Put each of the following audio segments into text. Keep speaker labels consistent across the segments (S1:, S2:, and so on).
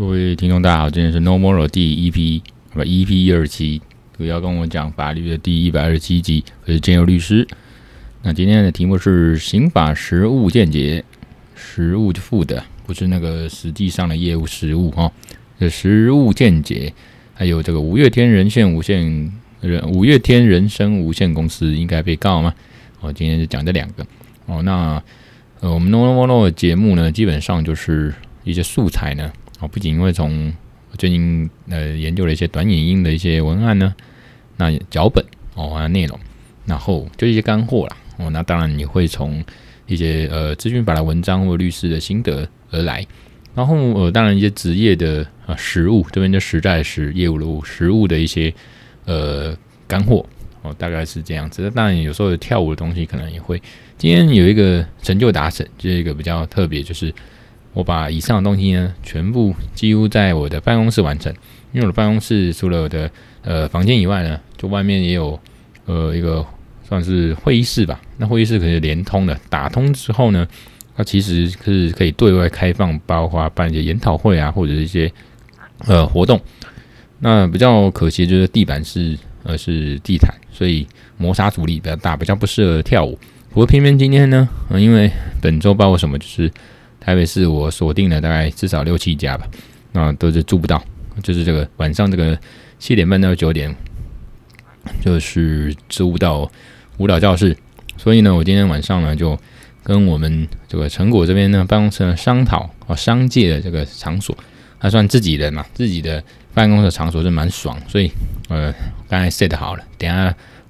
S1: 各位听众，大家好，今天是 No More 第一 EP 不 EP 一二七，主要跟我讲法律的第一百二十七集，我是建佑律师。那今天的题目是刑法实务见解，实务就负的，不是那个实际上的业务实务哈，这实务见解，还有这个五月天人线无限人五月天人生无限公司应该被告吗？哦，今天就讲这两个哦。那呃，我们 No More 的节目呢，基本上就是一些素材呢。哦，不仅因为从最近呃研究了一些短影音的一些文案呢，那脚本哦还有内容，然后就一些干货啦哦，那当然你会从一些呃资讯法的文章或律师的心得而来，然后呃当然一些职业的啊实务这边就实在是业务的实务的一些呃干货哦，大概是这样子。当然有时候跳舞的东西可能也会。今天有一个成就达成，这一个比较特别，就是。我把以上的东西呢，全部几乎在我的办公室完成。因为我的办公室除了我的呃房间以外呢，就外面也有呃一个算是会议室吧。那会议室可是连通的，打通之后呢，它其实是可以对外开放，包括办一些研讨会啊，或者一些呃活动。那比较可惜就是地板是呃是地毯，所以摩擦阻力比较大，比较不适合跳舞。不过偏偏今天呢，呃、因为本周包括什么就是。台北市我锁定了大概至少六七家吧，那都是租不到，就是这个晚上这个七点半到九点，就是租不到舞蹈教室，所以呢，我今天晚上呢就跟我们这个成果这边呢办公室商讨啊，商借的这个场所，还算自己的嘛，自己的办公室场所是蛮爽，所以呃刚才 set 好了，等下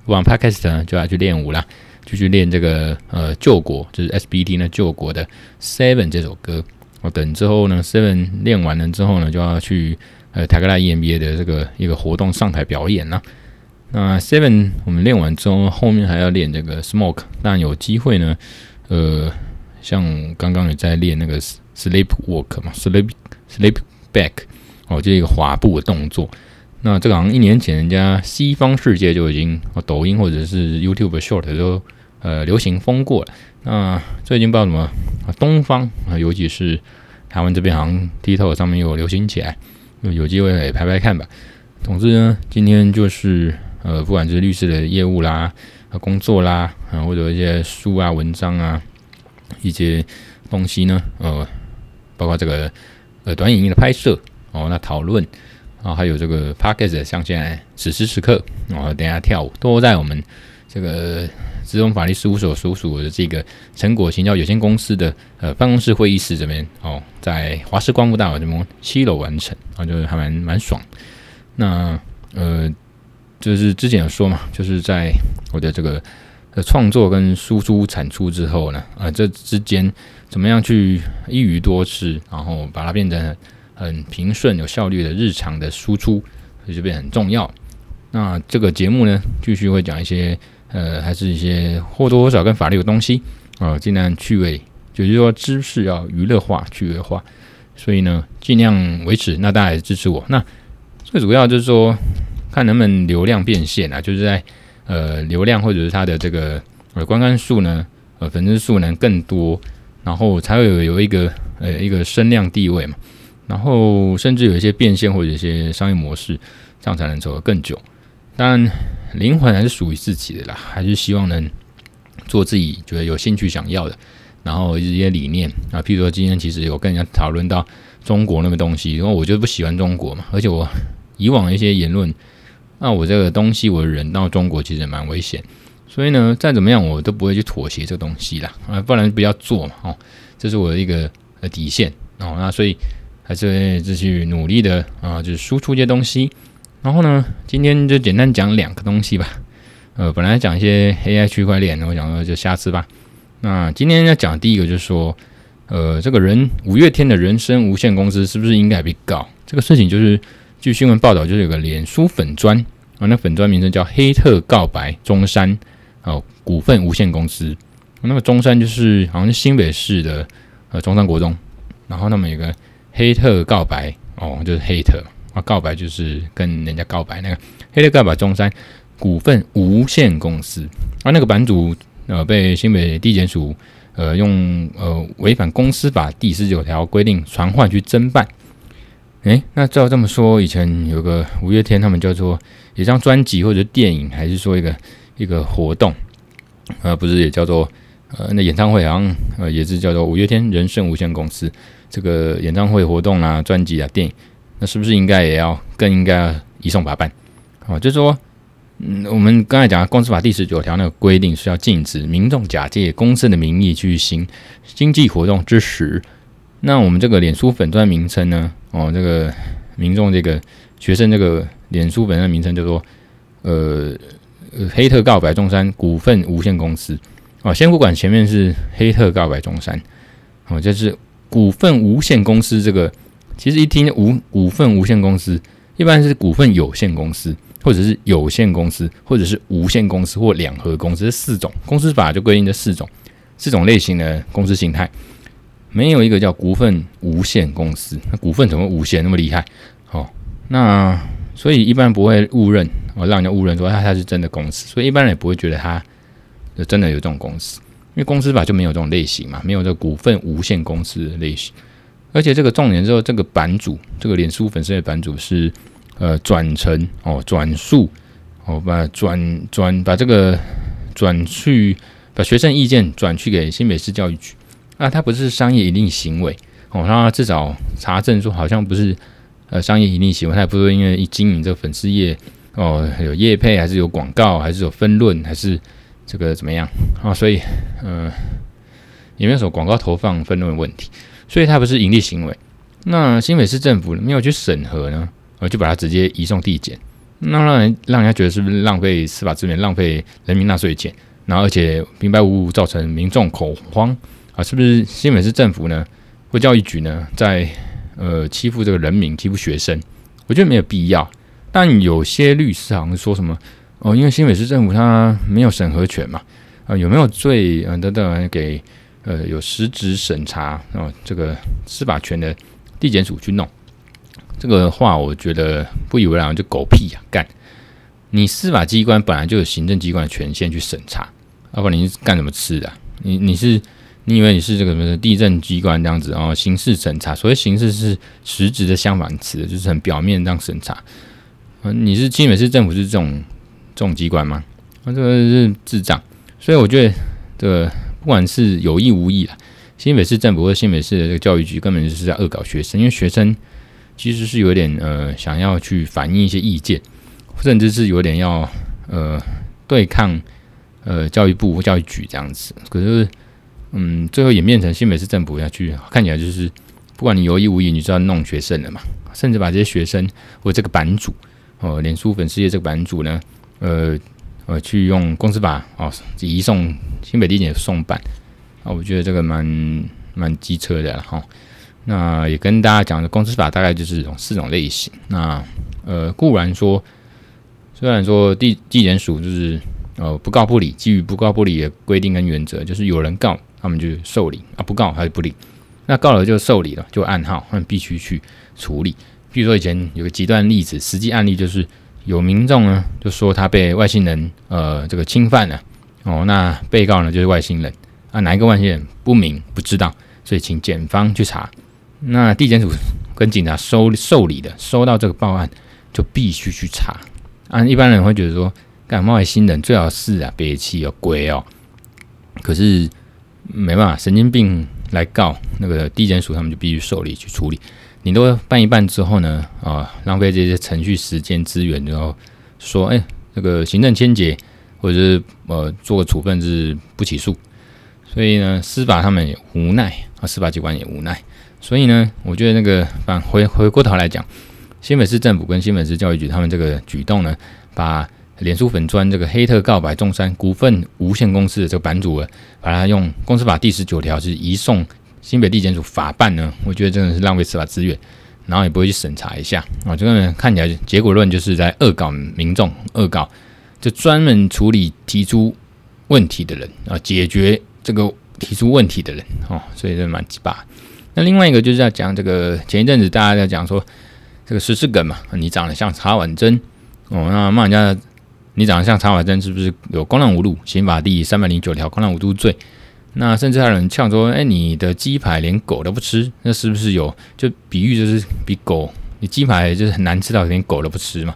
S1: 录完 podcast 呢就要去练舞了。继续练这个呃救国，就是 SBT 呢救国的 Seven 这首歌。我等之后呢，Seven 练完了之后呢，就要去呃台科大 EMBA 的这个一个活动上台表演了。那 Seven 我们练完之后，后面还要练这个 Smoke。但有机会呢，呃，像刚刚也在练那个 Sleep Walk 嘛，Sleep Sleep Back 哦，就一个滑步的动作。那这个好像一年前，人家西方世界就已经，抖音或者是 YouTube Short 都呃流行风过了。那最近不知道怎么，东方啊，尤其是台湾这边，好像 TikTok 上面又流行起来，有机会也拍拍看吧。总之呢，今天就是呃，不管是律师的业务啦、工作啦，啊或者一些书啊、文章啊一些东西呢，呃，包括这个呃短影音的拍摄哦，那讨论。啊，还有这个 Podcast 像现在此时此刻，然哦，等下跳舞都在我们这个资通法律事务所所属的这个成果行销有限公司的呃办公室会议室这边哦，在华视光复大楼这边七楼完成，啊，就是还蛮蛮爽。那呃，就是之前有说嘛，就是在我的这个呃创作跟输出产出之后呢，啊、这之间怎么样去一鱼多吃，然后把它变成。很平顺、有效率的日常的输出，所以这边很重要。那这个节目呢，继续会讲一些呃，还是一些或多或少跟法律有东西啊，尽量趣味，就是说知识要娱乐化、趣味化。所以呢，尽量维持。那大家也支持我。那最主要就是说，看能不能流量变现啊，就是在呃流量或者是它的这个呃观看数呢，呃粉丝数能更多，然后才会有有一个呃一个声量地位嘛。然后甚至有一些变现或者一些商业模式，这样才能走得更久。当然，灵魂还是属于自己的啦，还是希望能做自己觉得有兴趣想要的。然后一些理念啊，譬如说今天其实有跟人家讨论到中国那个东西，因为我就不喜欢中国嘛，而且我以往一些言论，那我这个东西我的人到中国其实也蛮危险，所以呢，再怎么样我都不会去妥协这个东西啦，啊，不然不要做嘛，哦，这是我的一个呃底线哦，那所以。还是会继续努力的啊，就是输出一些东西。然后呢，今天就简单讲两个东西吧。呃，本来讲一些 AI 区块链，我想说就下次吧。那今天要讲第一个就是说，呃，这个人五月天的人生无限公司是不是应该被告？这个事情就是据新闻报道，就是有个脸书粉专啊，那粉专名称叫黑特告白中山哦股份无限公司。那么中山就是好像是新北市的呃中山国中，然后那么有个。黑特告白哦，就是黑特啊，告白就是跟人家告白那个黑特告白中山股份无限公司啊，那个版主呃被新北地检署呃用呃违反公司法第十九条规定传唤去侦办，诶，那照这么说，以前有个五月天，他们叫做一张专辑或者电影，还是说一个一个活动，呃，不是也叫做呃，那演唱会好像呃也是叫做五月天人生无限公司这个演唱会活动啊、专辑啊、电影，那是不是应该也要更应该移送法办？哦，就是说，嗯，我们刚才讲公司法第十九条那个规定是要禁止民众假借公司的名义去行经济活动之时，那我们这个脸书粉专名称呢？哦，这个民众这个学生这个脸书粉专名称叫做呃黑特告白中山股份无限公司哦，先不管前面是黑特告白中山哦，就是股份无限公司这个，其实一听无股份无限公司，一般是股份有限公司，或者是有限公司，或者是无限公司或两合公司这四种公司法就规定这四种四种类型的公司形态。没有一个叫股份无限公司，那股份怎么无限那么厉害？哦，那所以一般不会误认哦，让人家误认说它它是真的公司，所以一般人也不会觉得它就真的有这种公司，因为公司法就没有这种类型嘛，没有这股份无限公司的类型。而且这个重点之后，这个版主，这个脸书粉丝的版主是呃转成哦转述哦把转转把这个转去把学生意见转去给新北市教育局。那他不是商业营利行为哦，他至少查证说好像不是呃商业营利行为，他也不是因为经营这个粉丝页哦有业配还是有广告还是有分论还是这个怎么样啊、所以呃也没有什么广告投放分论问题，所以它不是盈利行为。那新北市政府没有去审核呢，呃就把它直接移送地检，那让人让人家觉得是不是浪费司法资源、浪费人民纳税钱，然后而且平白无故造成民众恐慌。啊，是不是新北市政府呢，或教育局呢，在呃欺负这个人民，欺负学生？我觉得没有必要。但有些律师好像说什么哦，因为新北市政府他没有审核权嘛，啊、有没有罪啊等等，给呃有实质审查啊、呃、这个司法权的地检署去弄这个话，我觉得不以为然，就狗屁呀、干，你司法机关本来就有行政机关的权限去审查，要不然你是干什么吃的、你你是？你以为你是这个什么地震机关这样子哦？刑事审查，所谓刑事是实质的相反词，就是很表面这样审查。嗯，你是新北市政府是这种这种机关吗？啊，这个是智障。所以我觉得这个不管是有意无意啊，新北市政府或新北市的这个教育局根本就是在恶搞学生，因为学生其实是有点呃想要去反映一些意见，甚至是有点要呃对抗呃教育部或教育局这样子，可是。嗯，最后演变成新北市政府要去，看起来就是不管你有意无意，你就要弄学生了嘛，甚至把这些学生或这个版主哦，脸书粉丝页这个版主呢，呃呃，去用公司法哦移送新北地检送办啊，我觉得这个蛮蛮机车的哈、那也跟大家讲的公司法大概就是这种四种类型。那呃固然说，虽然说地地检署就是呃不告不理，基于不告不理的规定跟原则，就是有人告。他们就受理啊，不告还是不理，那告了就受理了，就案号，他们必须去处理。比如说以前有个极端例子，实际案例就是有民众呢就说他被外星人呃这个侵犯了哦，那被告呢就是外星人啊，哪一个外星人不明不知道，所以请检方去查。那地检署跟警察收受理的，收到这个报案就必须去查。啊，一般人会觉得说，干外星人最好是啊，别气有鬼哦，可是。没办法，神经病来告那个地检署，他们就必须受理去处理。你都办一办之后呢，啊，浪费这些程序时间资源，然后说，哎，这个行政签结或者是呃做个处分是不起诉。所以呢，司法他们也无奈啊，司法机关也无奈。所以呢，我觉得那个反回回过头来讲，新北市政府跟新北市教育局他们这个举动呢，把。脸书粉专这个黑特告白中山股份无限公司的这个版主啊，把它用公司法第十九条是移送新北地检署法办呢，我觉得真的是浪费司法资源，然后也不会去审查一下啊，这个看起来结果论就是在恶搞民众，恶搞就专门处理提出问题的人啊，解决这个提出问题的人哦，所以这蛮鸡巴。那另外一个就是要讲这个前一阵子大家在讲说这个十四梗嘛，你长得像茶碗珍哦，那骂人家。你长得像茶碗珍，是不是有公然侮辱？刑法第三百零九条公然侮辱罪。那甚至还有人呛说：“哎，你的鸡排连狗都不吃，那是不是有？就比喻就是比狗你鸡排就是很难吃到连狗都不吃嘛，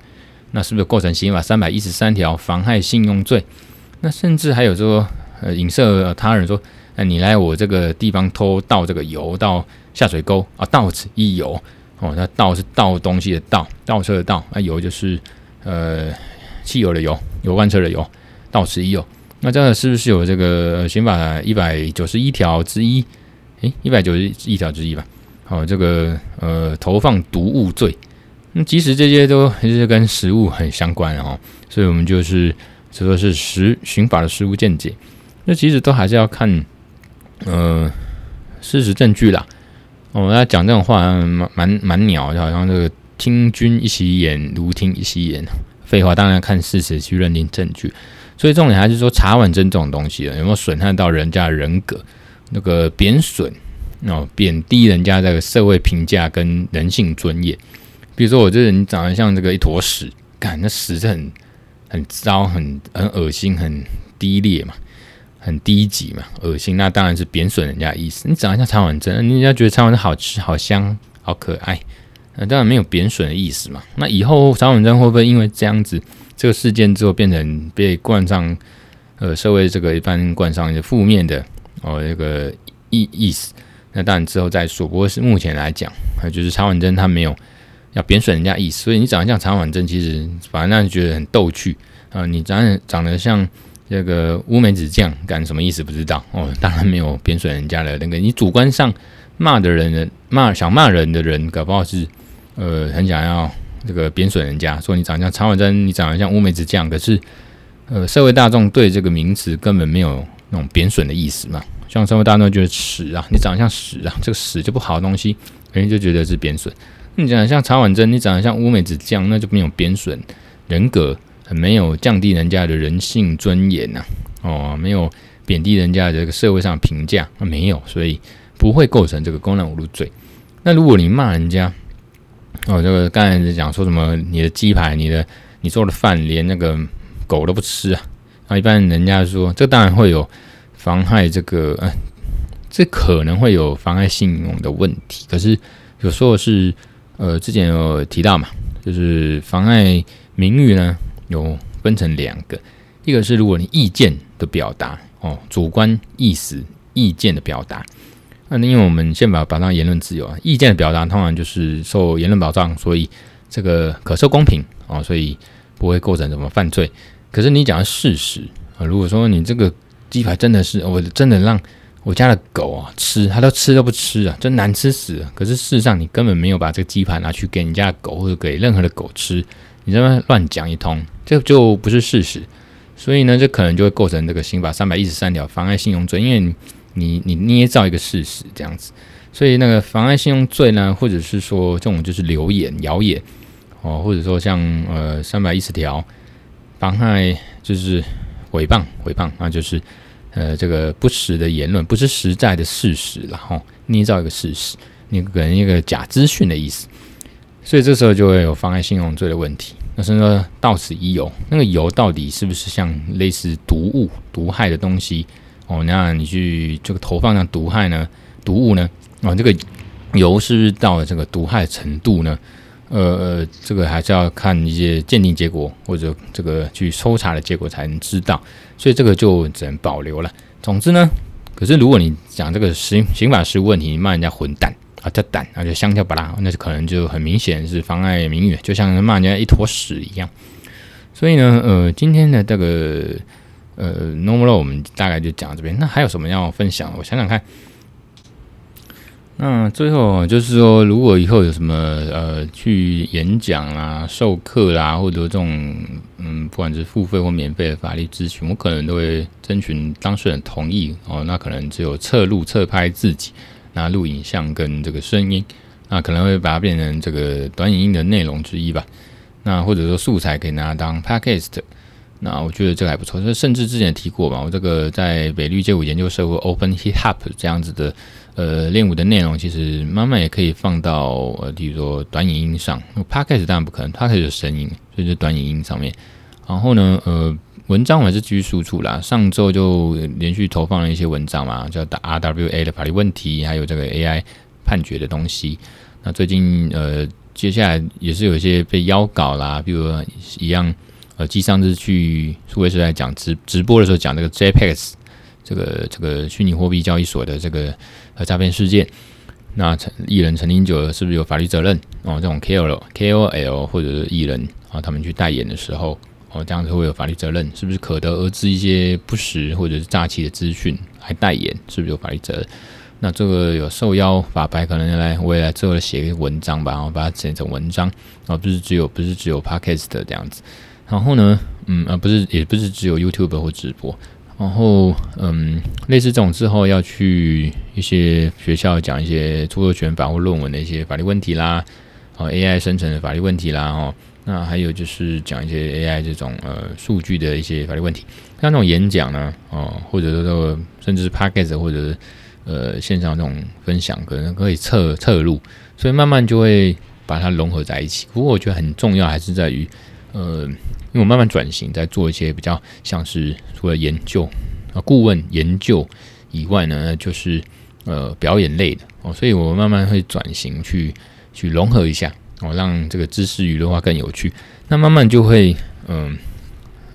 S1: 那是不是构成刑法三百一十三条妨害信用罪？那甚至还有说，呃，影射他人说，哎，你来我这个地方偷倒这个油到下水沟啊，到此一游哦，那倒是倒东西的倒，倒车的倒，那油就是呃汽油的油，油罐车的油，到此一游。那这样是不是有这个刑法一百九十一条之一？诶，一百九十一条之一吧。好，这个呃投放毒物罪，那其实这些都还是跟食物很相关哦，所以我们就是。这说是食刑法的食物见解，那其实都还是要看，呃，事实证据啦。我们要讲这种话，蛮蛮蛮鸟，就好像这个听君一席言，如听一席言。废话，当然看事实去认定证据。所以重点还是说查宛珍这种东西有没有损害到人家的人格，那个贬损哦，贬低人家这个社会评价跟人性尊严。比如说我这人长得像这个一坨屎，干那屎是很。很糟，很很恶心，很低劣嘛，很低级嘛，恶心。那当然是贬损人家的意思。你长得像曹婉珍，人家觉得曹婉珍好吃、好香、好可爱，那当然没有贬损的意思嘛。那以后曹婉珍会不会因为这样子这个事件之后变成被冠上呃社会这个一般冠上一些负面的哦这个意意思？那当然之后再说。不过是目前来讲，就是曹婉珍他没有。要贬损人家意思，所以你长得像曹婉珍，其实反而让人觉得很逗趣啊！你长得长得像这个乌梅子酱，干什么意思不知道哦？当然没有贬损人家的那个，你主观上骂的人的骂想骂人的人，搞不好是呃很想要这个贬损人家，说你长得像曹婉珍，你长得像乌梅子酱，可是呃社会大众对这个名词根本没有那种贬损的意思嘛？像社会大众觉得屎啊，你长得像屎啊，这个屎就不好的东西，人家就觉得是贬损。你长得像曹婉珍，你长得像乌梅子酱，那就没有贬损人格，很没有降低人家的人性尊严呐、哦，没有贬低人家的这个社会上评价，那没有，所以不会构成这个公然侮辱罪。那如果你骂人家，哦，这个刚才讲说什么，你的鸡排，你的你做的饭，连那个狗都不吃啊，啊，一般人家说，这当然会有妨害这个，呃，这可能会有妨害信用的问题，可是有时候是。呃，之前有提到嘛，就是妨碍名誉呢，有分成两个，一个是如果你意见的表达哦，主观意思意见的表达，那因为我们宪法保障言论自由啊，意见的表达通常就是受言论保障，所以这个可受公平哦，所以不会构成什么犯罪。可是你讲的事实啊，如果说你这个鸡排真的是我真的让。我家的狗啊，吃它都吃都不吃啊，真难吃死了。可是事实上，你根本没有把这个鸡排拿去给你家狗或者给任何的狗吃，你这么乱讲一通，这就不是事实。所以呢，这可能就会构成这个刑法三百一十三条妨碍信用罪，因为你你捏造一个事实这样子。所以那个妨碍信用罪呢，或者是说这种就是流言、谣言哦，或者说像呃三百一十条妨害就是诽谤、诽谤啊，就是。呃，这个不实的言论不是实在的事实，然后捏造一个事实，你可能一个假资讯的意思，所以这时候就会有妨碍信用罪的问题。那甚至说到此一游，那个游到底是不是像类似毒物、毒害的东西？哦，那你去这个投放上毒害呢？毒物呢？哦，这个油是不是到了这个毒害程度呢？呃呃，这个还是要看一些鉴定结果或者这个去抽查的结果才能知道，所以这个就只能保留了。总之呢，可是如果你讲这个刑刑法实务问题，骂人家混蛋啊，叫蛋，而且香蕉巴拉，那就可能就很明显是妨碍名誉，就像骂人家一坨屎一样。所以呢，呃，今天的这个呃 normal 我们大概就讲到这边。那还有什么要分享？我想想看。那最后就是说，如果以后有什么呃去演讲啦、授课啦，或者这种嗯，不管是付费或免费的法律咨询，我可能都会征询当事人同意哦。那可能只有侧录、侧拍自己，那录影像跟这个声音，那可能会把它变成这个短影音的内容之一吧。那或者说素材可以拿来当 podcast，那我觉得这个还不错。就甚至之前提过嘛，我这个在北律街舞研究社或 Open Hip Hop 这样子的。呃，练舞的内容其实慢慢也可以放到呃，比如说短影音上。Podcast 当然不可能，Podcast 有声音，所以就短影音上面。然后呢，呃，文章我还是继续输出啦。上周就连续投放了一些文章嘛，叫 RWA 的法律问题，还有这个 AI 判决的东西。那最近呃，接下来也是有一些被邀稿啦，比如一样，呃，继上次去数位时代讲直直播的时候讲这个 JPEX 这个这个虚拟货币交易所的这个呃诈骗事件，那陈艺人陈零九是不是有法律责任？哦，这种 KOL KOL 或者是艺人啊，他们去代言的时候，哦，这样子会有法律责任？是不是可得而知一些不实或者是诈欺的资讯还代言，是不是有法律责任？那这个有受邀法白可能来我也来最后写一个文章吧，然后把它写成文章，然后不是只有不是只有 Podcast 这样子，然后呢，嗯啊不是也不是只有 YouTube 或直播，然后嗯类似这种之后要去一些学校讲一些著作权法或论文的一些法律问题啦，哦 AI 生成的法律问题啦，哦那还有就是讲一些 AI 这种呃数据的一些法律问题，像那种演讲呢，哦或者说甚至是 Podcast 或者。呃，线上这种分享可能可以侧侧录，所以慢慢就会把它融合在一起。不过我觉得很重要还是在于，呃，因为我慢慢转型，在做一些比较像是除了研究啊顾问研究以外呢，就是呃表演类的哦，所以我慢慢会转型去去融合一下哦，让这个知识娱乐化更有趣。那慢慢就会嗯、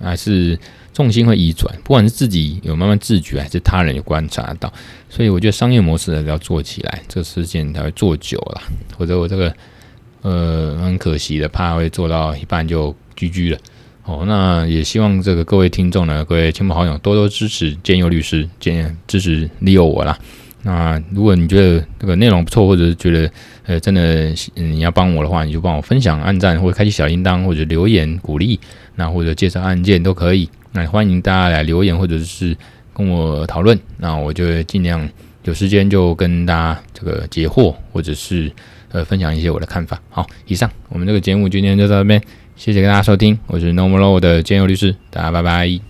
S1: 还是。重心会移转，不管是自己有慢慢自觉，还是他人有观察到，所以我觉得商业模式还是要做起来，这个事情才会做久了。或者我这个呃很可惜的，怕会做到一半就居居了。哦，那也希望这个各位听众呢，各位亲朋好友多多支持建佑律师，建支持 Leo 我啦。那如果你觉得这个内容不错，或者是觉得呃真的你要帮我的话，你就帮我分享、按赞，或者开启小铃铛，或者留言鼓励，那或者介绍案件都可以。那欢迎大家来留言，或者是跟我讨论，那我就尽量有时间就跟大家这个解惑，或者是呃分享一些我的看法。好，以上我们这个节目今天就到这边，谢谢大家收听，我是 Normal Law 的建佑律师，大家拜拜。